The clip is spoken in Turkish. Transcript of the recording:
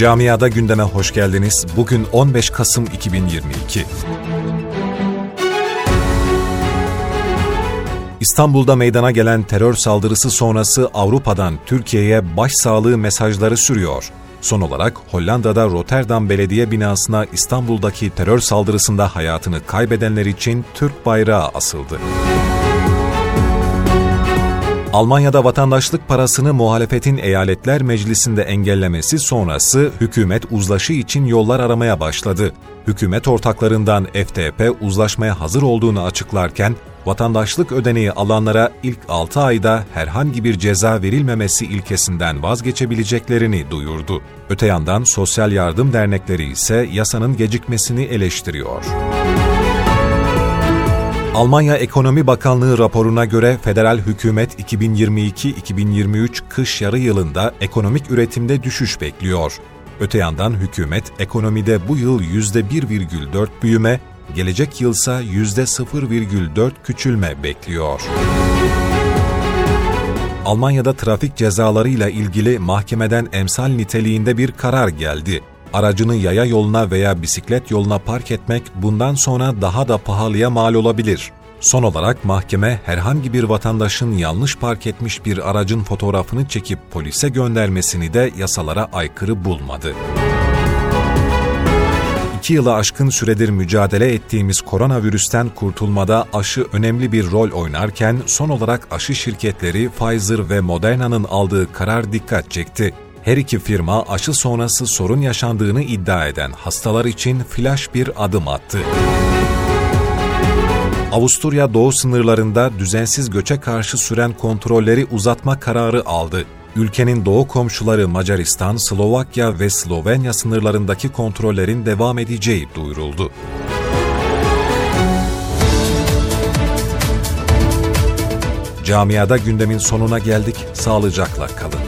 Camiada gündeme hoş geldiniz. Bugün 15 Kasım 2022. İstanbul'da meydana gelen terör saldırısı sonrası Avrupa'dan Türkiye'ye başsağlığı mesajları sürüyor. Son olarak Hollanda'da Rotterdam Belediye binasına İstanbul'daki terör saldırısında hayatını kaybedenler için Türk bayrağı asıldı. Almanya'da vatandaşlık parasını muhalefetin eyaletler meclisinde engellemesi sonrası hükümet uzlaşı için yollar aramaya başladı. Hükümet ortaklarından FTP uzlaşmaya hazır olduğunu açıklarken vatandaşlık ödeneği alanlara ilk 6 ayda herhangi bir ceza verilmemesi ilkesinden vazgeçebileceklerini duyurdu. Öte yandan sosyal yardım dernekleri ise yasanın gecikmesini eleştiriyor. Almanya Ekonomi Bakanlığı raporuna göre federal hükümet 2022-2023 kış yarı yılında ekonomik üretimde düşüş bekliyor. Öte yandan hükümet ekonomide bu yıl %1,4 büyüme, gelecek yılsa %0,4 küçülme bekliyor. Almanya'da trafik cezalarıyla ilgili mahkemeden emsal niteliğinde bir karar geldi. Aracını yaya yoluna veya bisiklet yoluna park etmek bundan sonra daha da pahalıya mal olabilir. Son olarak mahkeme herhangi bir vatandaşın yanlış park etmiş bir aracın fotoğrafını çekip polise göndermesini de yasalara aykırı bulmadı. İki yılı aşkın süredir mücadele ettiğimiz koronavirüsten kurtulmada aşı önemli bir rol oynarken son olarak aşı şirketleri Pfizer ve Moderna'nın aldığı karar dikkat çekti. Her iki firma aşı sonrası sorun yaşandığını iddia eden hastalar için flash bir adım attı. Avusturya doğu sınırlarında düzensiz göçe karşı süren kontrolleri uzatma kararı aldı. Ülkenin doğu komşuları Macaristan, Slovakya ve Slovenya sınırlarındaki kontrollerin devam edeceği duyuruldu. Camiada gündemin sonuna geldik. Sağlıcakla kalın.